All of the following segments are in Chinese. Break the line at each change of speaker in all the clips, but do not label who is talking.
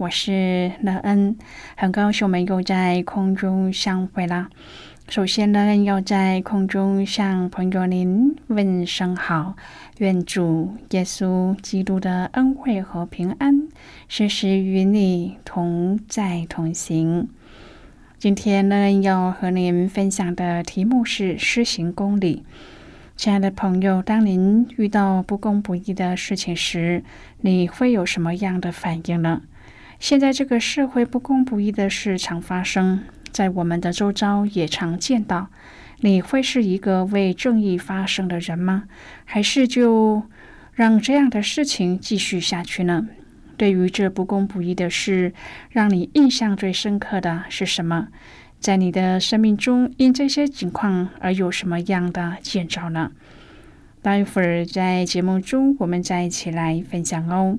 我是乐恩，很高兴我们又在空中相会啦。首先，乐恩要在空中向朋友您问声好，愿主耶稣基督的恩惠和平安时时与你同在同行。今天，乐恩要和您分享的题目是施行公理。亲爱的朋友，当您遇到不公不义的事情时，你会有什么样的反应呢？现在这个社会不公不义的事常发生在我们的周遭，也常见到。你会是一个为正义发声的人吗？还是就让这样的事情继续下去呢？对于这不公不义的事，让你印象最深刻的是什么？在你的生命中，因这些情况而有什么样的见照呢？待会儿在节目中，我们再一起来分享哦。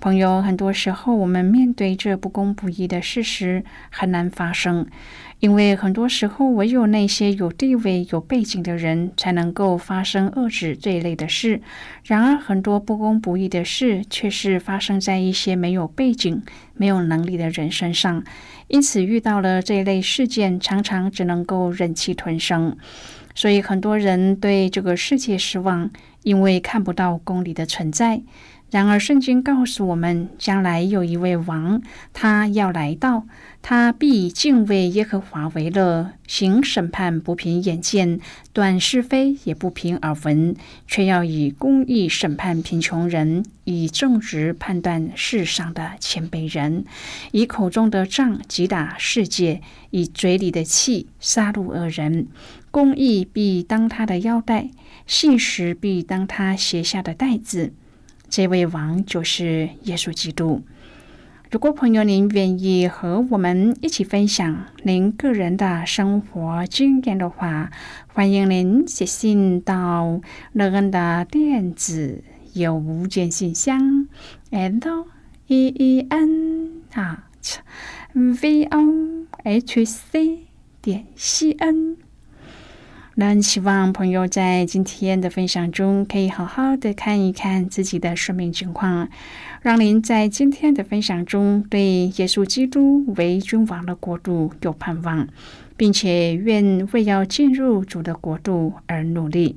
朋友，很多时候我们面对这不公不义的事实很难发生，因为很多时候唯有那些有地位、有背景的人才能够发生遏制这一类的事。然而，很多不公不义的事却是发生在一些没有背景、没有能力的人身上。因此，遇到了这一类事件，常常只能够忍气吞声。所以，很多人对这个世界失望，因为看不到公理的存在。然而，圣经告诉我们，将来有一位王，他要来到，他必以敬畏耶和华为乐，行审判不凭眼见，断是非也不凭耳闻，却要以公义审判贫穷人，以正直判断世上的谦卑人，以口中的杖击打世界，以嘴里的气杀戮恶人。公义必当他的腰带，信实必当他鞋下的带子。这位王就是耶稣基督。如果朋友您愿意和我们一起分享您个人的生活经验的话，欢迎您写信到乐恩的电子邮件信箱，and e e n at v o h c 点 c n。那希望朋友在今天的分享中，可以好好的看一看自己的生命情况，让您在今天的分享中对耶稣基督为君王的国度有盼望，并且愿为要进入主的国度而努力。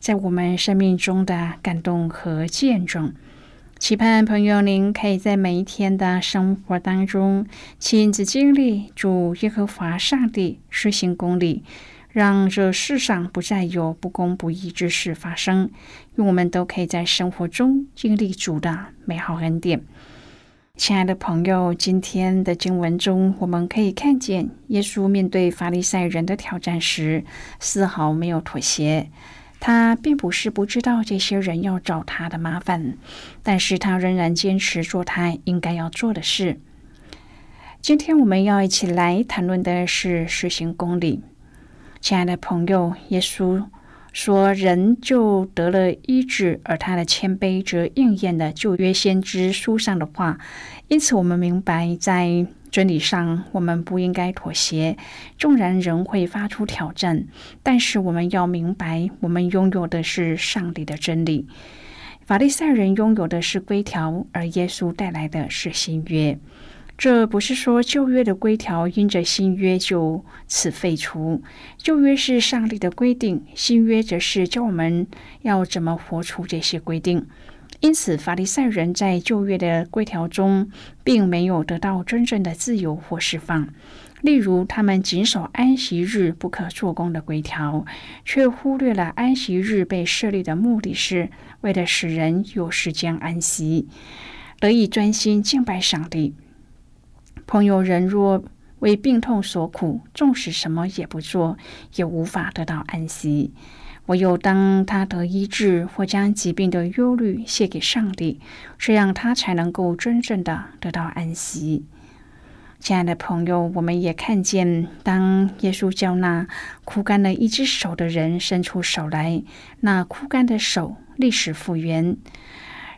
在我们生命中的感动和见证。期盼朋友您可以在每一天的生活当中，亲自经历主耶和华上帝施行公理。让这世上不再有不公不义之事发生，愿我们都可以在生活中经历主的美好恩典。亲爱的朋友，今天的经文中，我们可以看见耶稣面对法利赛人的挑战时，丝毫没有妥协。他并不是不知道这些人要找他的麻烦，但是他仍然坚持做他应该要做的事。今天我们要一起来谈论的是实行公理。亲爱的朋友，耶稣说：“人就得了医治，而他的谦卑则应验了旧约先知书上的话。因此，我们明白，在真理上，我们不应该妥协。纵然人会发出挑战，但是我们要明白，我们拥有的是上帝的真理。法利赛人拥有的是规条，而耶稣带来的是新约。”这不是说旧约的规条因着新约就此废除，旧约是上帝的规定，新约则是教我们要怎么活出这些规定。因此，法利赛人在旧约的规条中，并没有得到真正的自由或释放。例如，他们谨守安息日不可做工的规条，却忽略了安息日被设立的目的是为了使人有时间安息，得以专心敬拜上帝。朋友，人若为病痛所苦，纵使什么也不做，也无法得到安息。唯有当他得医治，或将疾病的忧虑卸给上帝，这样他才能够真正的得到安息。亲爱的朋友，我们也看见，当耶稣叫那枯干了一只手的人伸出手来，那枯干的手立时复原。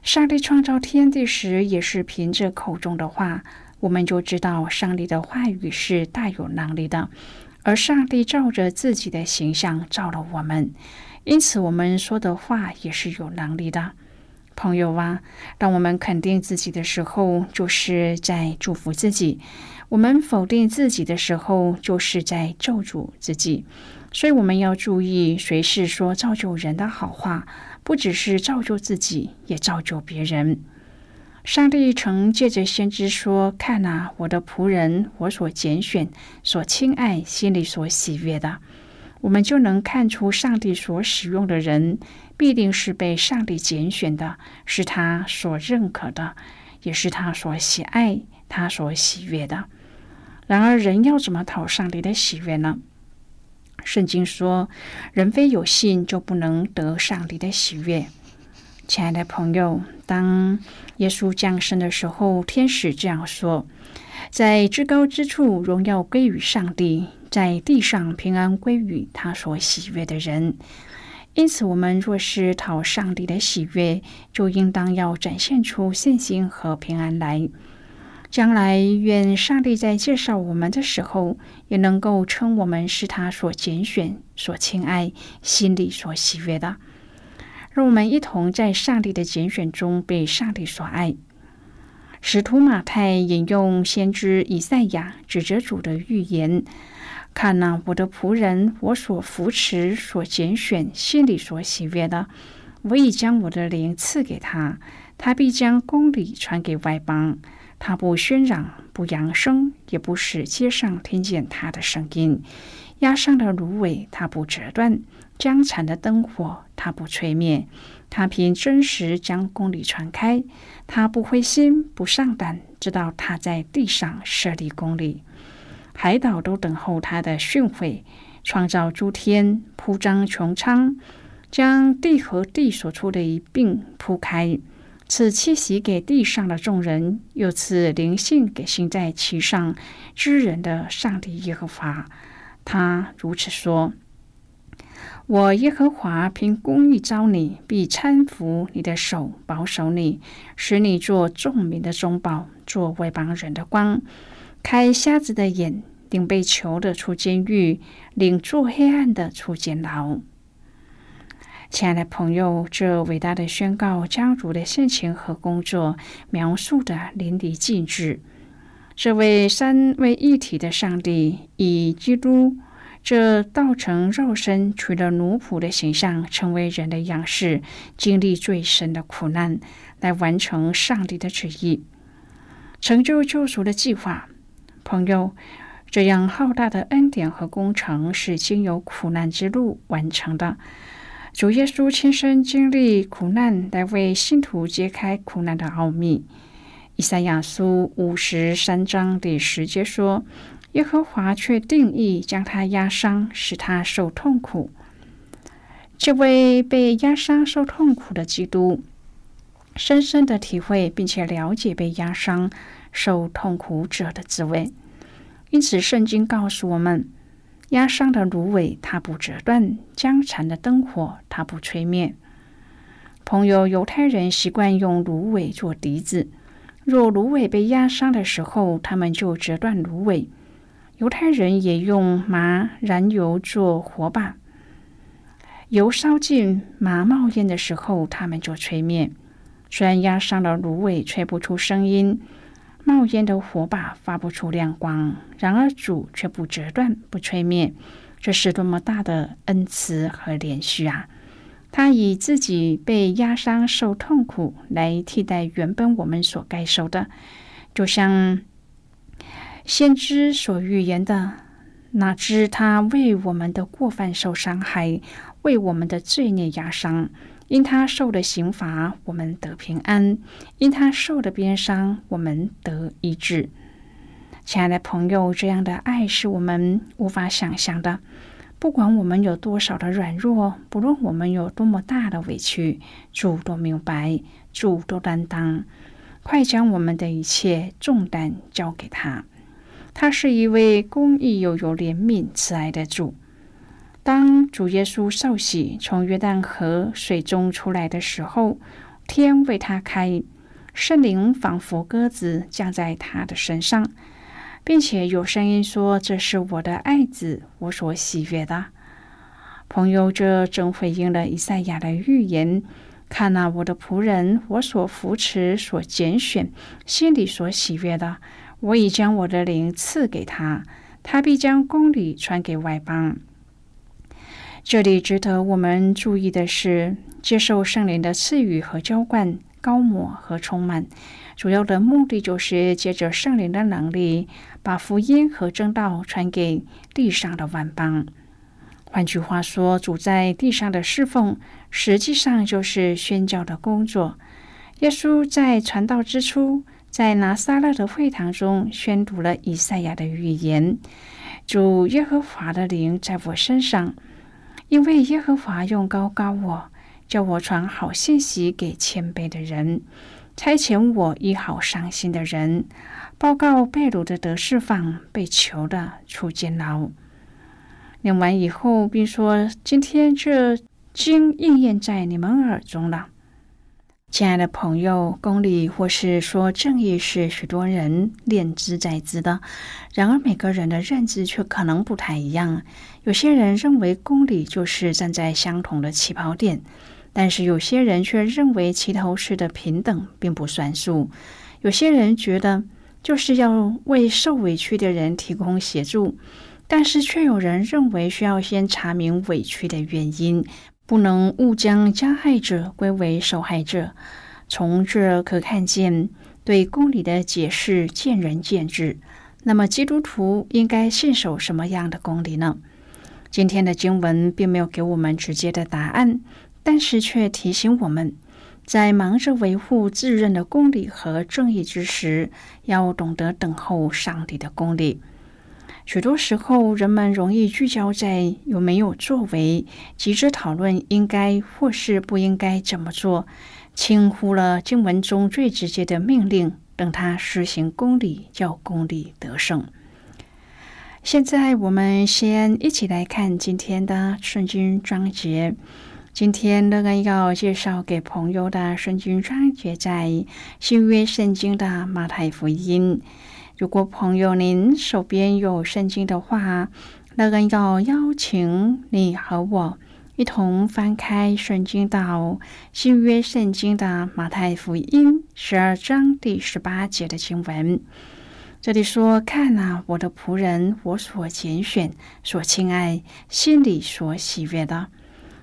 上帝创造天地时，也是凭着口中的话。我们就知道上帝的话语是大有能力的，而上帝照着自己的形象造了我们，因此我们说的话也是有能力的。朋友啊，当我们肯定自己的时候，就是在祝福自己；我们否定自己的时候，就是在咒诅自己。所以我们要注意，谁是说造就人的好话，不只是造就自己，也造就别人。上帝曾借着先知说：“看哪，我的仆人，我所拣选、所亲爱、心里所喜悦的。”我们就能看出，上帝所使用的人，必定是被上帝拣选的，是他所认可的，也是他所喜爱、他所喜悦的。然而，人要怎么讨上帝的喜悦呢？圣经说：“人非有信，就不能得上帝的喜悦。”亲爱的朋友，当耶稣降生的时候，天使这样说：“在至高之处，荣耀归于上帝；在地上，平安归于他所喜悦的人。”因此，我们若是讨上帝的喜悦，就应当要展现出信心和平安来。将来，愿上帝在介绍我们的时候，也能够称我们是他所拣选、所亲爱、心里所喜悦的。让我们一同在上帝的拣选中被上帝所爱。使徒马太引用先知以赛亚指着主的预言：“看呐，我的仆人，我所扶持、所拣选、心里所喜悦的，我已将我的灵赐给他，他必将公理传给外邦。他不喧嚷，不扬声，也不使街上听见他的声音。压上的芦苇，他不折断。”将残的灯火，他不吹灭；他凭真实将公理传开；他不灰心，不上胆，直到他在地上设立公理。海岛都等候他的训诲，创造诸天，铺张穹苍，将地和地所出的一并铺开，赐气息给地上的众人，又赐灵性给行在其上之人的上帝耶和华。他如此说。我耶和华凭公义招你，必搀扶你的手，保守你，使你做众民的中保，做外邦人的光，开瞎子的眼，领被囚的出监狱，领住黑暗的出监牢。亲爱的朋友，这伟大的宣告将主的性情和工作描述的淋漓尽致。这位三位一体的上帝以基督。这道成肉身，取了奴仆的形象，成为人的样式，经历最深的苦难，来完成上帝的旨意，成就救赎的计划。朋友，这样浩大的恩典和工程是经由苦难之路完成的。主耶稣亲身经历苦难，来为信徒揭开苦难的奥秘。以赛亚书五十三章第十节说。耶和华却定义将他压伤，使他受痛苦。这位被压伤、受痛苦的基督，深深的体会并且了解被压伤、受痛苦者的滋味。因此，圣经告诉我们：压伤的芦苇，它不折断；将残的灯火，它不吹灭。朋友，犹太人习惯用芦苇做笛子。若芦苇被压伤的时候，他们就折断芦苇。犹太人也用麻燃油做火把，油烧尽麻冒烟的时候，他们就吹灭。虽然压伤了芦苇，吹不出声音，冒烟的火把发不出亮光，然而主却不折断、不吹灭，这是多么大的恩慈和怜恤啊！他以自己被压伤、受痛苦来替代原本我们所该受的，就像。先知所预言的，哪知他为我们的过犯受伤害，为我们的罪孽压伤。因他受的刑罚，我们得平安；因他受的鞭伤，我们得医治。亲爱的朋友，这样的爱是我们无法想象的。不管我们有多少的软弱，不论我们有多么大的委屈，主都明白，主都担当。快将我们的一切重担交给他。他是一位公义又有怜悯、慈爱的主。当主耶稣受洗从约旦河水中出来的时候，天为他开，圣灵仿佛鸽子降在他的身上，并且有声音说：“这是我的爱子，我所喜悦的。”朋友，这正回应了以赛亚的预言：“看那我的仆人，我所扶持、所拣选、心里所喜悦的。”我已将我的灵赐给他，他必将公理传给外邦。这里值得我们注意的是，接受圣灵的赐予和浇灌，高抹和充满。主要的目的就是借着圣灵的能力，把福音和正道传给地上的万邦。换句话说，主在地上的侍奉，实际上就是宣教的工作。耶稣在传道之初，在拿撒勒的会堂中宣读了以赛亚的预言：“主耶和华的灵在我身上，因为耶和华用高高我，叫我传好信息给谦卑的人，差遣我医好伤心的人，报告被掳的得释放，被囚的出监牢。”念完以后，并说：“今天这经应验在你们耳中了。”亲爱的朋友，公理或是说正义是许多人念之在之的，然而每个人的认知却可能不太一样。有些人认为公理就是站在相同的起跑点，但是有些人却认为齐头式的平等并不算数。有些人觉得就是要为受委屈的人提供协助。但是，却有人认为需要先查明委屈的原因，不能误将加害者归为受害者。从这可看见，对公理的解释见仁见智。那么，基督徒应该信守什么样的公理呢？今天的经文并没有给我们直接的答案，但是却提醒我们，在忙着维护自认的公理和正义之时，要懂得等候上帝的公理。许多时候，人们容易聚焦在有没有作为，急着讨论应该或是不应该怎么做，轻忽了经文中最直接的命令：等他实行公理，叫公理得胜。现在，我们先一起来看今天的圣经章节。今天乐恩要介绍给朋友的圣经章节，在新约圣经的马太福音。如果朋友您手边有圣经的话，那个要邀请你和我一同翻开圣经到新约圣经的马太福音十二章第十八节的经文。这里说：“看啊，我的仆人，我所拣选、所亲爱、心里所喜悦的，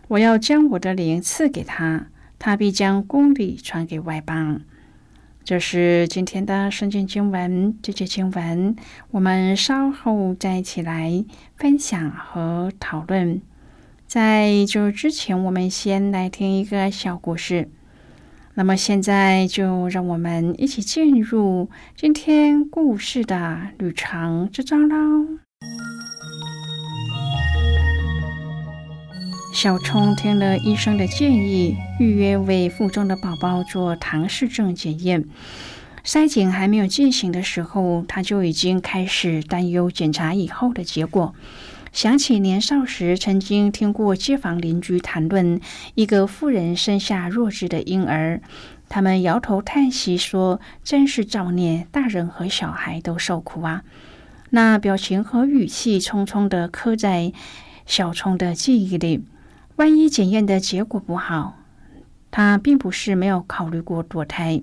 我要将我的灵赐给他，他必将公理传给外邦。”这是今天的圣经经文，这节经文我们稍后再一起来分享和讨论。在这之前，我们先来听一个小故事。那么现在就让我们一起进入今天故事的旅程之中喽。小冲听了医生的建议，预约为腹中的宝宝做唐氏症检验。筛检还没有进行的时候，他就已经开始担忧检查以后的结果。想起年少时曾经听过街坊邻居谈论一个妇人生下弱智的婴儿，他们摇头叹息说：“真是造孽，大人和小孩都受苦啊！”那表情和语气匆匆地刻在小冲的记忆里。万一检验的结果不好，她并不是没有考虑过堕胎，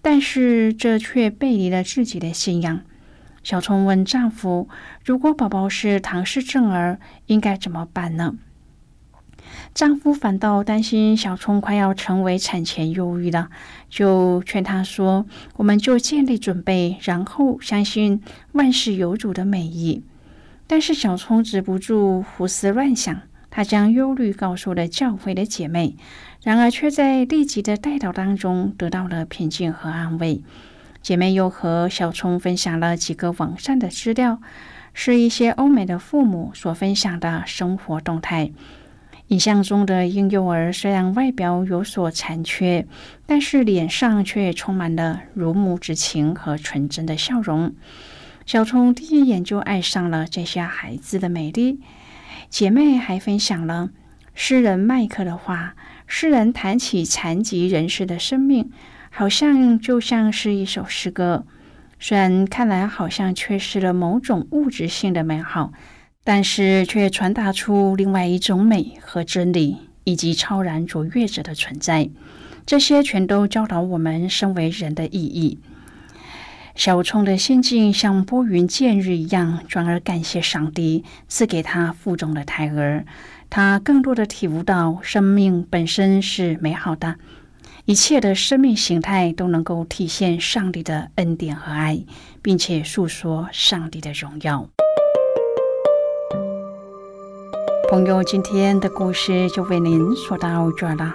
但是这却背离了自己的信仰。小聪问丈夫：“如果宝宝是唐氏症儿，应该怎么办呢？”丈夫反倒担心小聪快要成为产前忧郁了，就劝她说：“我们就建立准备，然后相信万事有主的美意。”但是小聪止不住胡思乱想。他将忧虑告诉了教会的姐妹，然而却在立即的带祷当中得到了平静和安慰。姐妹又和小聪分享了几个网上的资料，是一些欧美的父母所分享的生活动态。影像中的婴幼儿虽然外表有所残缺，但是脸上却充满了如母之情和纯真的笑容。小聪第一眼就爱上了这些孩子的美丽。姐妹还分享了诗人麦克的话：诗人谈起残疾人士的生命，好像就像是一首诗歌。虽然看来好像缺失了某种物质性的美好，但是却传达出另外一种美和真理，以及超然卓越者的存在。这些全都教导我们身为人的意义。小冲的心境像拨云见日一样，转而感谢上帝赐给他腹中的胎儿。他更多的体悟到生命本身是美好的，一切的生命形态都能够体现上帝的恩典和爱，并且诉说上帝的荣耀。朋友，今天的故事就为您说到这了。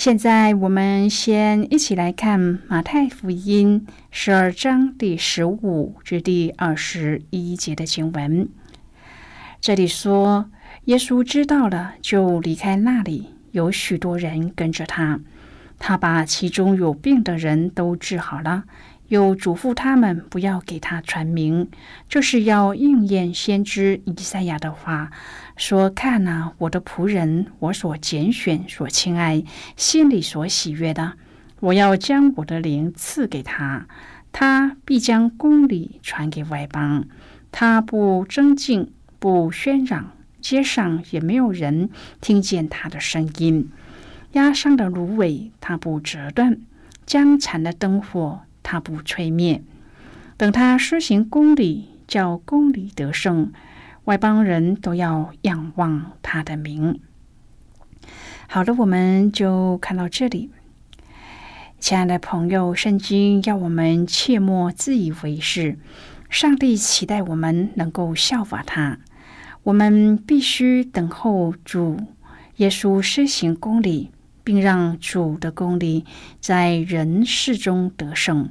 现在，我们先一起来看马太福音十二章第十五至第二十一节的经文。这里说，耶稣知道了，就离开那里，有许多人跟着他。他把其中有病的人都治好了。又嘱咐他们不要给他传名，就是要应验先知以赛亚的话，说：“看呐，我的仆人，我所拣选、所亲爱、心里所喜悦的，我要将我的灵赐给他，他必将公理传给外邦。他不争竞，不喧嚷，街上也没有人听见他的声音。压伤的芦苇，他不折断；将残的灯火。”他不吹灭，等他施行公理，叫公理得胜，外邦人都要仰望他的名。好的，我们就看到这里。亲爱的朋友，圣经要我们切莫自以为是，上帝期待我们能够效法他。我们必须等候主耶稣施行公理。并让主的公理在人世中得胜。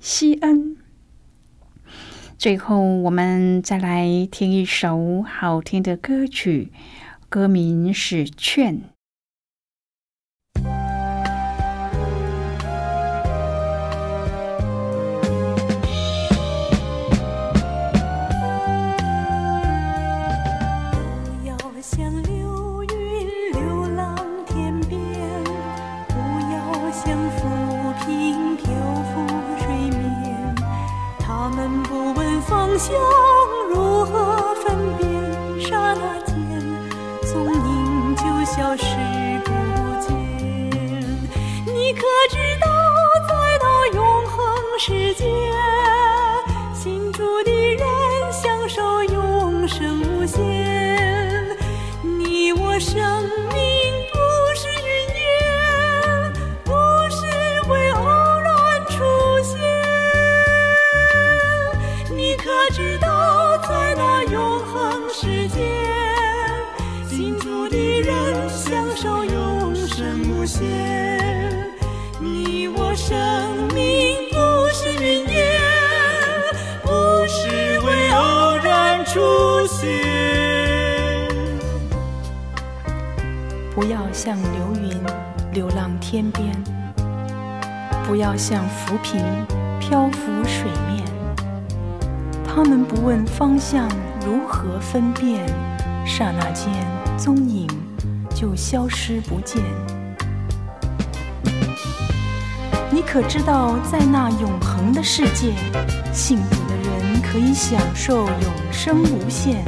西恩。最后，我们再来听一首好听的歌曲，歌名是《劝》。
可知道，在到永恒世界，
天边，不要像浮萍漂浮水面。他们不问方向，如何分辨？刹那间，踪影就消失不见。你可知道，在那永恒的世界，幸福的人可以享受永生无限。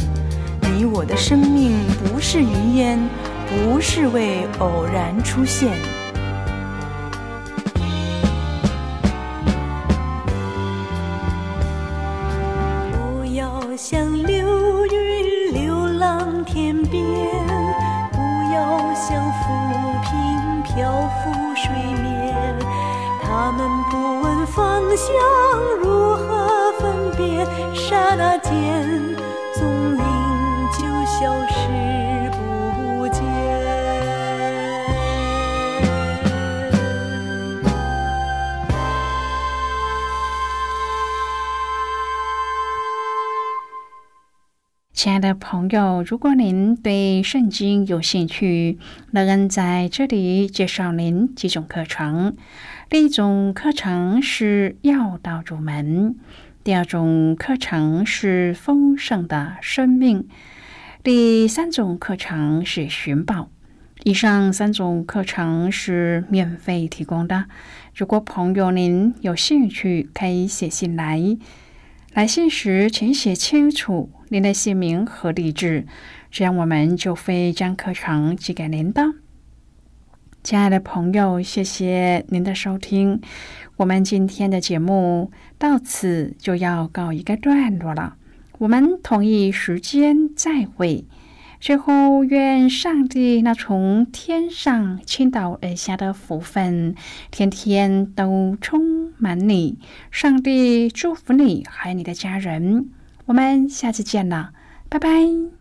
你我的生命不是云烟，不是为偶然出现。
笑亲爱的朋友，如果您对圣经有兴趣，乐恩在这里介绍您几种课程。第一种课程是要道入门，第二种课程是丰盛的生命，第三种课程是寻宝。以上三种课程是免费提供的。如果朋友您有兴趣，可以写信来。来信时请写清楚您的姓名和地址，这样我们就会将课程寄给您的。亲爱的朋友，谢谢您的收听。我们今天的节目到此就要告一个段落了。我们同一时间再会。最后，愿上帝那从天上倾倒而下的福分，天天都充满你。上帝祝福你，还有你的家人。我们下次见了，拜拜。